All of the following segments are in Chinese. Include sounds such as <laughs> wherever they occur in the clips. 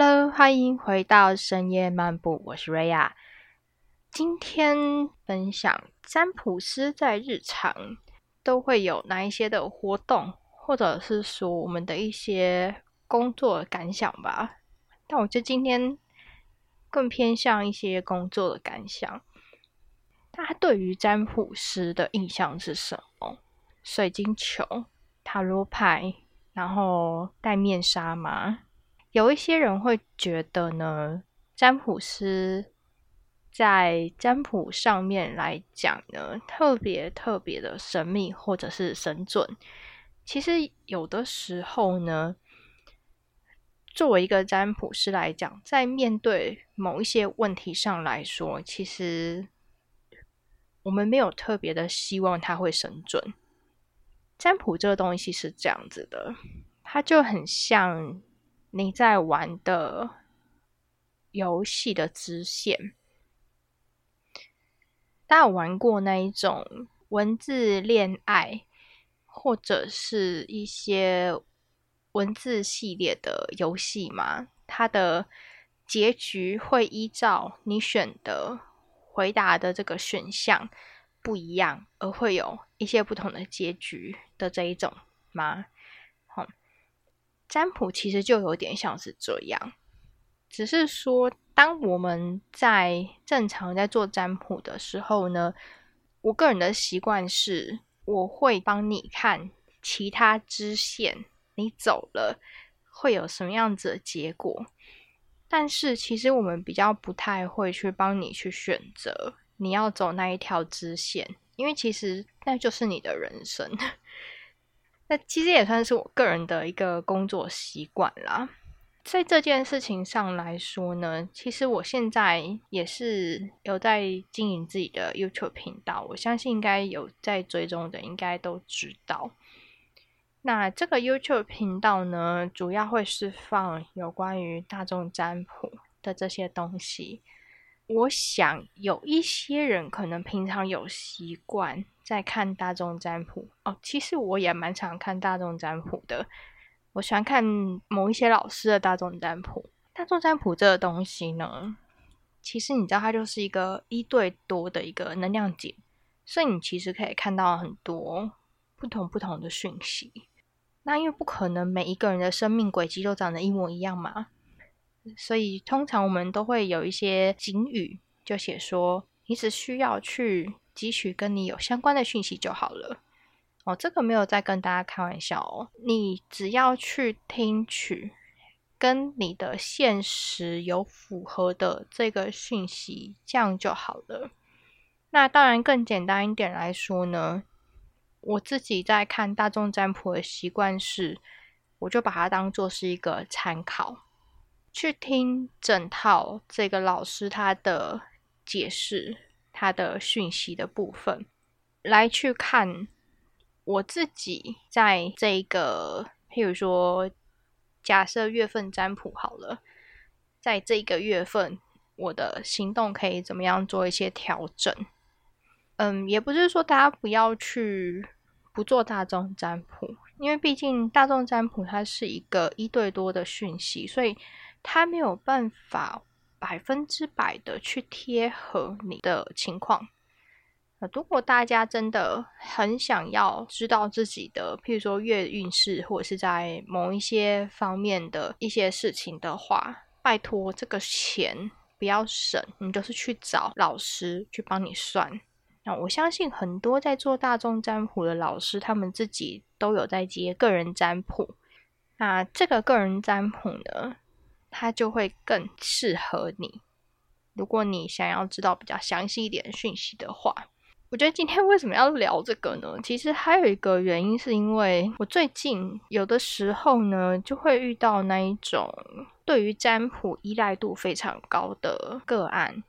Hello，欢迎回到深夜漫步，我是瑞亚。今天分享占卜师在日常都会有哪一些的活动，或者是说我们的一些工作感想吧。但我觉得今天更偏向一些工作的感想。大家对于占卜师的印象是什么？水晶球、塔罗牌，然后戴面纱吗？有一些人会觉得呢，占卜师在占卜上面来讲呢，特别特别的神秘或者是神准。其实有的时候呢，作为一个占卜师来讲，在面对某一些问题上来说，其实我们没有特别的希望它会神准。占卜这个东西是这样子的，它就很像。你在玩的游戏的支线，大家有玩过那一种文字恋爱，或者是一些文字系列的游戏吗？它的结局会依照你选的回答的这个选项不一样，而会有一些不同的结局的这一种吗？占卜其实就有点像是这样，只是说，当我们在正常在做占卜的时候呢，我个人的习惯是，我会帮你看其他支线，你走了会有什么样子的结果。但是，其实我们比较不太会去帮你去选择你要走那一条支线，因为其实那就是你的人生。那其实也算是我个人的一个工作习惯啦。在这件事情上来说呢，其实我现在也是有在经营自己的 YouTube 频道，我相信应该有在追踪的，应该都知道。那这个 YouTube 频道呢，主要会释放有关于大众占卜的这些东西。我想有一些人可能平常有习惯在看大众占卜哦，其实我也蛮常看大众占卜的。我喜欢看某一些老师的大众占卜。大众占卜这个东西呢，其实你知道它就是一个一对多的一个能量点，所以你其实可以看到很多不同不同的讯息。那因为不可能每一个人的生命轨迹都长得一模一样嘛。所以，通常我们都会有一些警语，就写说，你只需要去汲取跟你有相关的讯息就好了。哦，这个没有在跟大家开玩笑哦，你只要去听取跟你的现实有符合的这个讯息，这样就好了。那当然，更简单一点来说呢，我自己在看大众占卜的习惯是，我就把它当做是一个参考。去听整套这个老师他的解释，他的讯息的部分，来去看我自己在这个，譬如说，假设月份占卜好了，在这个月份，我的行动可以怎么样做一些调整？嗯，也不是说大家不要去不做大众占卜，因为毕竟大众占卜它是一个一对多的讯息，所以。他没有办法百分之百的去贴合你的情况。如果大家真的很想要知道自己的，譬如说月运势，或者是在某一些方面的一些事情的话，拜托这个钱不要省，你就是去找老师去帮你算。那我相信很多在做大众占卜的老师，他们自己都有在接个人占卜。那这个个人占卜呢？它就会更适合你。如果你想要知道比较详细一点讯息的话，我觉得今天为什么要聊这个呢？其实还有一个原因，是因为我最近有的时候呢，就会遇到那一种对于占卜依赖度非常高的个案。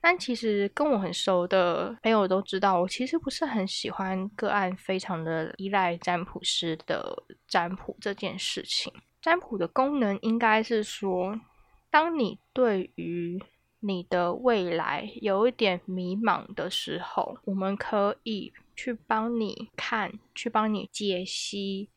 但其实跟我很熟的朋友都知道，我其实不是很喜欢个案非常的依赖占卜师的占卜这件事情。占卜的功能应该是说，当你对于你的未来有一点迷茫的时候，我们可以去帮你看，去帮你解析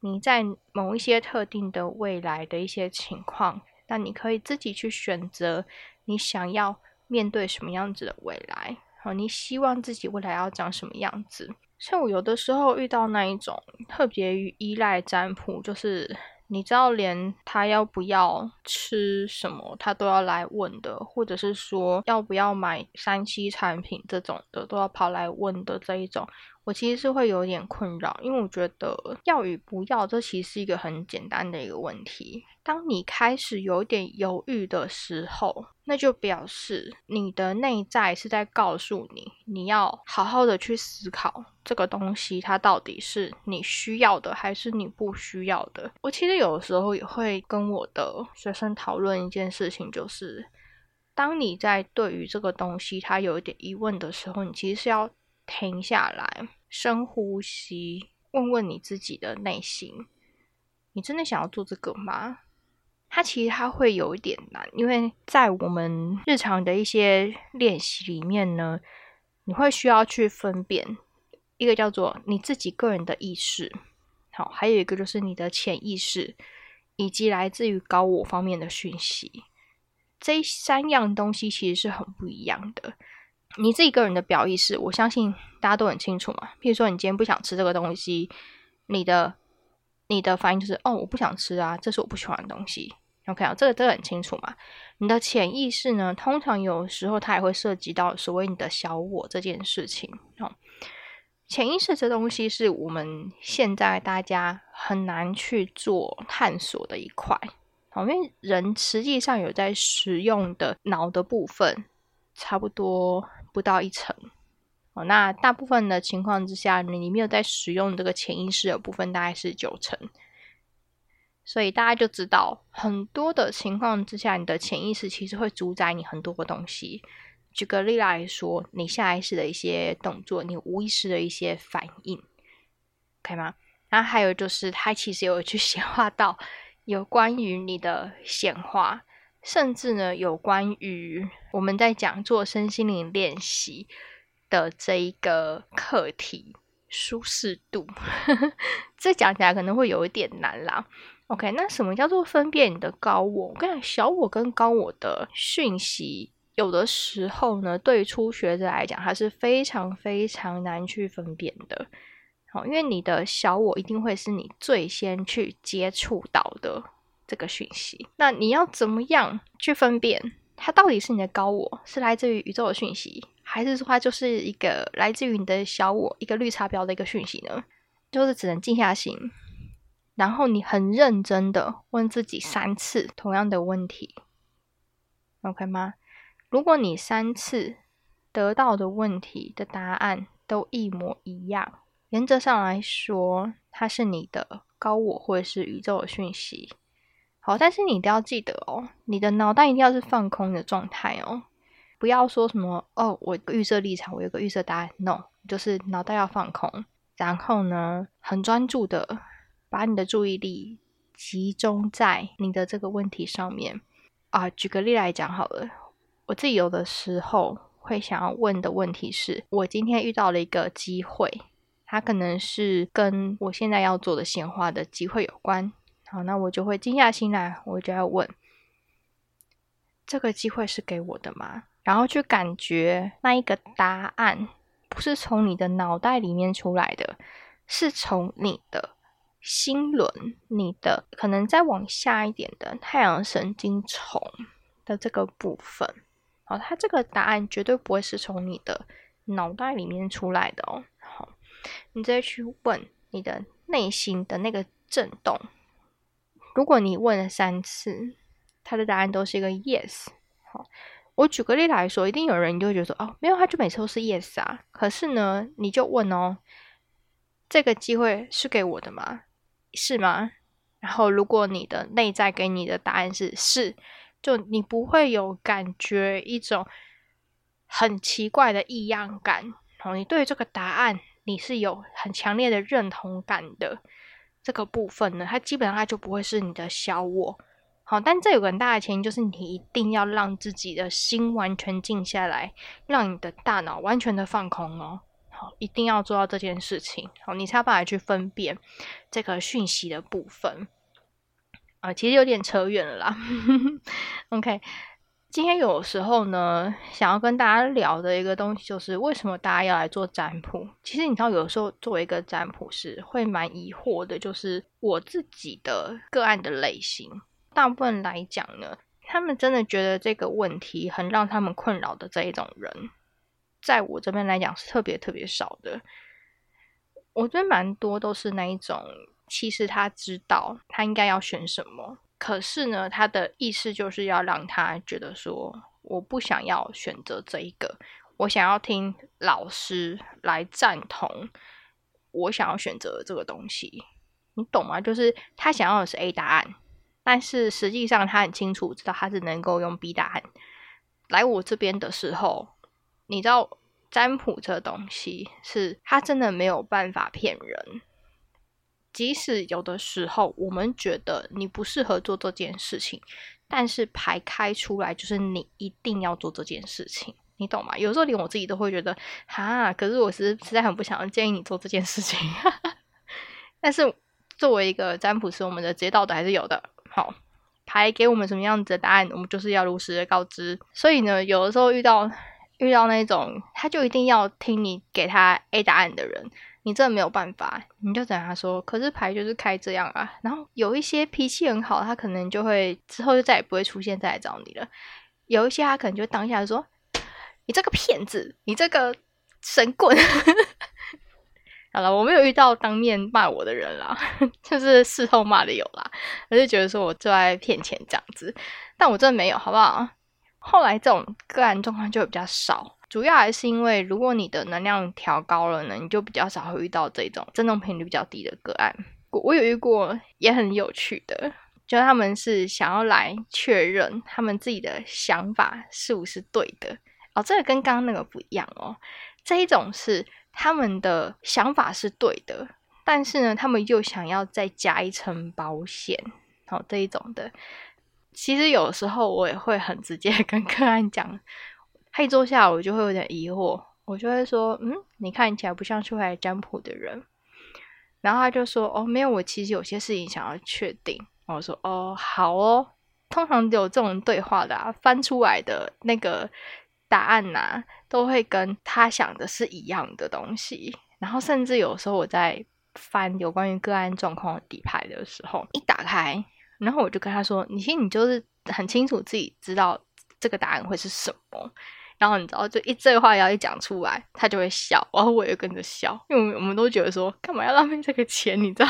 你在某一些特定的未来的一些情况，那你可以自己去选择你想要面对什么样子的未来。好，你希望自己未来要长什么样子？像我有的时候遇到那一种特别依赖占卜，就是你知道，连他要不要吃什么，他都要来问的，或者是说要不要买三 C 产品这种的，都要跑来问的这一种。我其实是会有点困扰，因为我觉得要与不要，这其实是一个很简单的一个问题。当你开始有点犹豫的时候，那就表示你的内在是在告诉你，你要好好的去思考这个东西，它到底是你需要的还是你不需要的。我其实有时候也会跟我的学生讨论一件事情，就是当你在对于这个东西它有一点疑问的时候，你其实是要。停下来，深呼吸，问问你自己的内心：你真的想要做这个吗？它其实它会有一点难，因为在我们日常的一些练习里面呢，你会需要去分辨一个叫做你自己个人的意识，好，还有一个就是你的潜意识，以及来自于高我方面的讯息。这三样东西其实是很不一样的。你自己个人的表意识，我相信大家都很清楚嘛。譬如说，你今天不想吃这个东西，你的你的反应就是哦，我不想吃啊，这是我不喜欢的东西。OK 啊，这个这个很清楚嘛。你的潜意识呢，通常有时候它也会涉及到所谓你的小我这件事情。哦，潜意识这东西是我们现在大家很难去做探索的一块。哦，因为人实际上有在使用的脑的部分，差不多。不到一层哦，那大部分的情况之下，你没有在使用这个潜意识的部分，大概是九成。所以大家就知道，很多的情况之下，你的潜意识其实会主宰你很多个东西。举个例来说，你下意识的一些动作，你无意识的一些反应，可以吗？然后还有就是，它其实有去 <laughs> 显化到有关于你的显化。甚至呢，有关于我们在讲做身心灵练习的这一个课题舒适度，<laughs> 这讲起来可能会有一点难啦。OK，那什么叫做分辨你的高我？我跟你讲，小我跟高我的讯息，有的时候呢，对于初学者来讲，它是非常非常难去分辨的。好，因为你的小我一定会是你最先去接触到的。这个讯息，那你要怎么样去分辨它到底是你的高我，是来自于宇宙的讯息，还是说它就是一个来自于你的小我一个绿茶婊的一个讯息呢？就是只能静下心，然后你很认真的问自己三次同样的问题，OK 吗？如果你三次得到的问题的答案都一模一样，原则上来说，它是你的高我或者是宇宙的讯息。好，但是你一定要记得哦，你的脑袋一定要是放空的状态哦，不要说什么哦，我预设立场，我有个预设答案，no，就是脑袋要放空，然后呢，很专注的把你的注意力集中在你的这个问题上面啊。举个例来讲好了，我自己有的时候会想要问的问题是，我今天遇到了一个机会，它可能是跟我现在要做的显化的机会有关。好，那我就会静下心来，我就要问：这个机会是给我的吗？然后去感觉那一个答案不是从你的脑袋里面出来的，是从你的心轮、你的可能再往下一点的太阳神经丛的这个部分。好，它这个答案绝对不会是从你的脑袋里面出来的哦。好，你再去问你的内心的那个震动。如果你问了三次，他的答案都是一个 yes。好，我举个例来说，一定有人就会觉得说，哦，没有，他就每次都是 yes 啊。可是呢，你就问哦，这个机会是给我的吗？是吗？然后，如果你的内在给你的答案是是，就你不会有感觉一种很奇怪的异样感。哦，你对这个答案你是有很强烈的认同感的。这个部分呢，它基本上它就不会是你的小我，好，但这有个很大的前提，就是你一定要让自己的心完全静下来，让你的大脑完全的放空哦，好，一定要做到这件事情，好，你才有办法去分辨这个讯息的部分。啊，其实有点扯远了啦。<laughs> OK，今天有时候呢，想要跟大家聊的一个东西，就是为什么大家要来做占卜？其实你知道，有时候作为一个占卜师，会蛮疑惑的，就是我自己的个案的类型，大部分来讲呢，他们真的觉得这个问题很让他们困扰的这一种人，在我这边来讲是特别特别少的。我觉得蛮多都是那一种。其实他知道他应该要选什么，可是呢，他的意思就是要让他觉得说，我不想要选择这一个，我想要听老师来赞同我想要选择这个东西，你懂吗？就是他想要的是 A 答案，但是实际上他很清楚知道他是能够用 B 答案来我这边的时候，你知道占卜这东西是他真的没有办法骗人。即使有的时候我们觉得你不适合做这件事情，但是牌开出来就是你一定要做这件事情，你懂吗？有时候连我自己都会觉得，哈，可是我是实在很不想建议你做这件事情。<laughs> 但是作为一个占卜师，我们的职业道德还是有的。好，牌给我们什么样子的答案，我们就是要如实的告知。所以呢，有的时候遇到遇到那种，他就一定要听你给他 A 答案的人。你真的没有办法，你就等他说。可是牌就是开这样啊，然后有一些脾气很好，他可能就会之后就再也不会出现再来找你了。有一些他可能就当下说：“你这个骗子，你这个神棍。<laughs> ”好了，我没有遇到当面骂我的人啦，<laughs> 就是事后骂的有啦。我就觉得说我最爱骗钱这样子，但我真的没有，好不好？后来这种个案状况就会比较少。主要还是因为，如果你的能量调高了呢，你就比较少会遇到这种振动频率比较低的个案。我有遇过也很有趣的，就他们是想要来确认他们自己的想法是不是对的哦。这个跟刚刚那个不一样哦。这一种是他们的想法是对的，但是呢，他们又想要再加一层保险。好，这一种的，其实有时候我也会很直接跟个案讲。他一坐下，我就会有点疑惑，我就会说：“嗯，你看起来不像出来占卜的人。”然后他就说：“哦，没有，我其实有些事情想要确定。”我说：“哦，好哦。”通常有这种对话的，翻出来的那个答案呐，都会跟他想的是一样的东西。然后甚至有时候我在翻有关于个案状况的底牌的时候，一打开，然后我就跟他说：“你其实你就是很清楚自己知道这个答案会是什么。”然后你知道，就一这话要一讲出来，他就会笑，然后我也跟着笑，因为我们都觉得说，干嘛要浪费这个钱，你知道？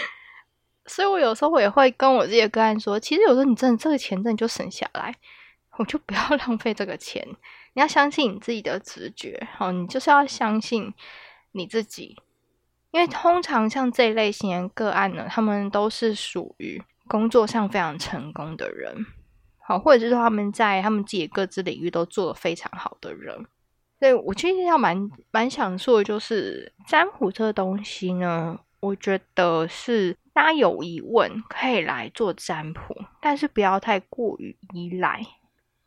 <laughs> 所以我有时候我也会跟我自己的个案说，其实有时候你真的这个钱真的就省下来，我就不要 <laughs> 浪费这个钱。你要相信你自己的直觉，好，你就是要相信你自己，因为通常像这一类型的个案呢，他们都是属于工作上非常成功的人。好，或者是他们在他们自己各自领域都做的非常好的人，所以我其实要蛮蛮想说的，就是占卜这个东西呢，我觉得是大家有疑问可以来做占卜，但是不要太过于依赖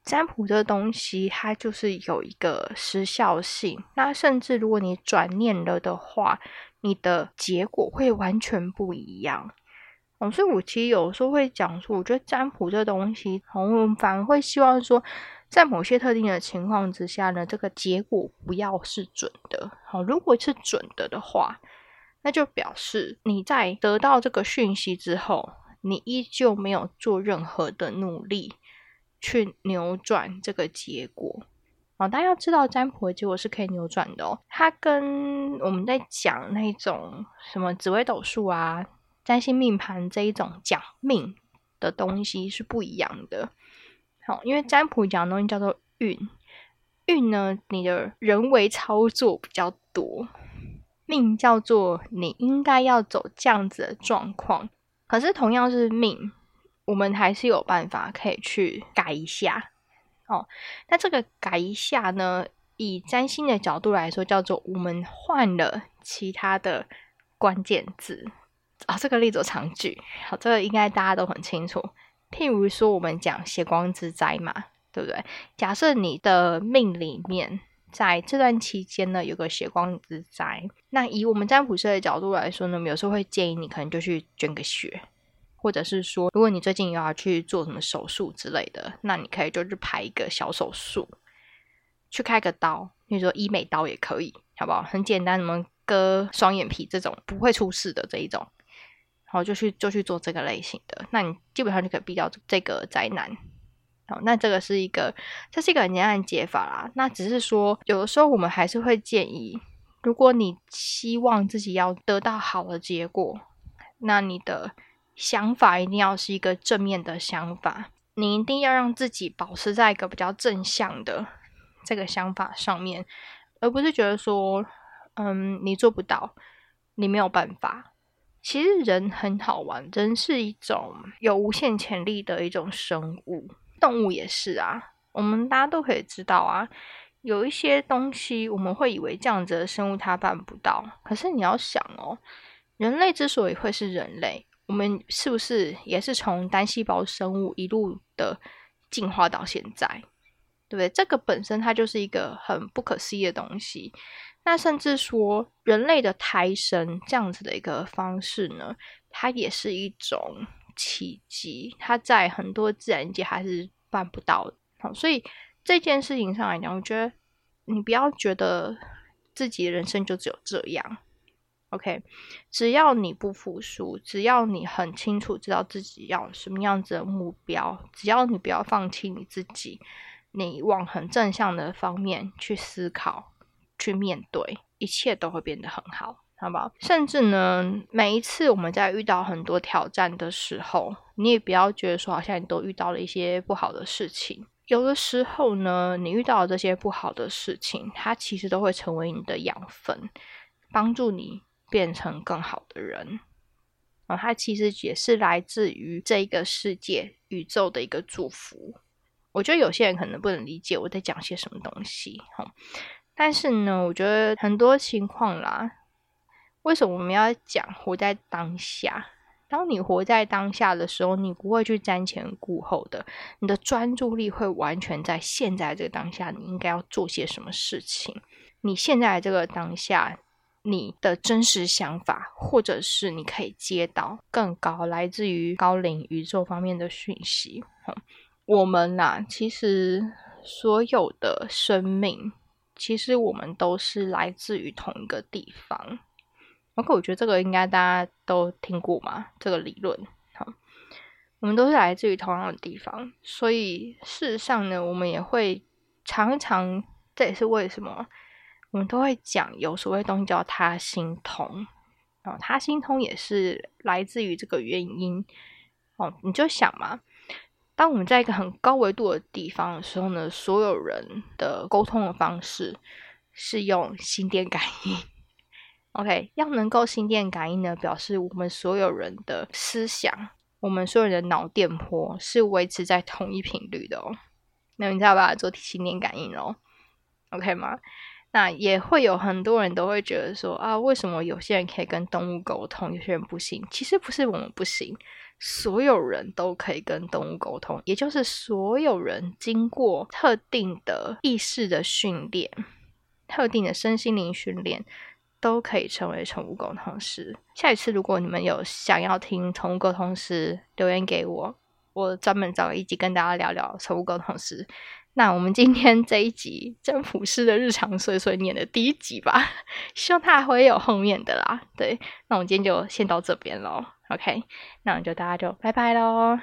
占卜这东西，它就是有一个时效性。那甚至如果你转念了的话，你的结果会完全不一样。哦，所以我其实有时候会讲说，我觉得占卜这东西，我们反而会希望说，在某些特定的情况之下呢，这个结果不要是准的。好，如果是准的的话，那就表示你在得到这个讯息之后，你依旧没有做任何的努力去扭转这个结果。啊，大家要知道，占卜的结果是可以扭转的哦。它跟我们在讲那种什么紫微斗数啊。占星命盘这一种讲命的东西是不一样的。好，因为占卜讲的东西叫做运，运呢，你的人为操作比较多；命叫做你应该要走这样子的状况。可是同样是命，我们还是有办法可以去改一下。哦，那这个改一下呢，以占星的角度来说，叫做我们换了其他的关键字。啊，这个例子常举，好，这个应该大家都很清楚。譬如说，我们讲血光之灾嘛，对不对？假设你的命里面在这段期间呢有个血光之灾，那以我们占卜师的角度来说呢，有时候会建议你可能就去捐个血，或者是说，如果你最近又要去做什么手术之类的，那你可以就去排一个小手术，去开个刀，比如说医美刀也可以，好不好？很简单，什么割双眼皮这种不会出事的这一种，然后就去就去做这个类型的，那你基本上就可以避掉这个灾难。好，那这个是一个，这是一个很简单的解法啦。那只是说，有的时候我们还是会建议，如果你希望自己要得到好的结果，那你的想法一定要是一个正面的想法，你一定要让自己保持在一个比较正向的这个想法上面，而不是觉得说，嗯，你做不到，你没有办法。其实人很好玩，人是一种有无限潜力的一种生物。动物也是啊，我们大家都可以知道啊，有一些东西我们会以为这样子的生物它办不到，可是你要想哦，人类之所以会是人类，我们是不是也是从单细胞生物一路的进化到现在，对不对？这个本身它就是一个很不可思议的东西。那甚至说人类的胎生这样子的一个方式呢，它也是一种。奇迹，它在很多自然界还是办不到的。好，所以这件事情上来讲，我觉得你不要觉得自己的人生就只有这样。OK，只要你不服输，只要你很清楚知道自己要什么样子的目标，只要你不要放弃你自己，你往很正向的方面去思考、去面对，一切都会变得很好。好不好？甚至呢，每一次我们在遇到很多挑战的时候，你也不要觉得说好像你都遇到了一些不好的事情。有的时候呢，你遇到这些不好的事情，它其实都会成为你的养分，帮助你变成更好的人。啊，它其实也是来自于这个世界、宇宙的一个祝福。我觉得有些人可能不能理解我在讲些什么东西，哈。但是呢，我觉得很多情况啦。为什么我们要讲活在当下？当你活在当下的时候，你不会去瞻前顾后的，你的专注力会完全在现在这个当下。你应该要做些什么事情？你现在这个当下，你的真实想法，或者是你可以接到更高来自于高龄宇宙方面的讯息。我们呐，其实所有的生命，其实我们都是来自于同一个地方。OK，我觉得这个应该大家都听过嘛，这个理论。好，我们都是来自于同样的地方，所以事实上呢，我们也会常常，这也是为什么我们都会讲有所谓东西叫他心通。哦，他心通也是来自于这个原因。哦，你就想嘛，当我们在一个很高维度的地方的时候呢，所有人的沟通的方式是用心电感应。OK，要能够心电感应呢，表示我们所有人的思想，我们所有人的脑电波是维持在同一频率的哦。那你知道把它做心电感应哦，OK 吗？那也会有很多人都会觉得说啊，为什么有些人可以跟动物沟通，有些人不行？其实不是我们不行，所有人都可以跟动物沟通，也就是所有人经过特定的意识的训练，特定的身心灵训练。都可以成为宠物沟通师。下一次如果你们有想要听宠物沟通师，留言给我，我专门找一集跟大家聊聊宠物沟通师。那我们今天这一集真普师的日常碎碎念的第一集吧，<laughs> 希望它还会有后面的啦。对，那我们今天就先到这边喽。OK，那我们就大家就拜拜喽。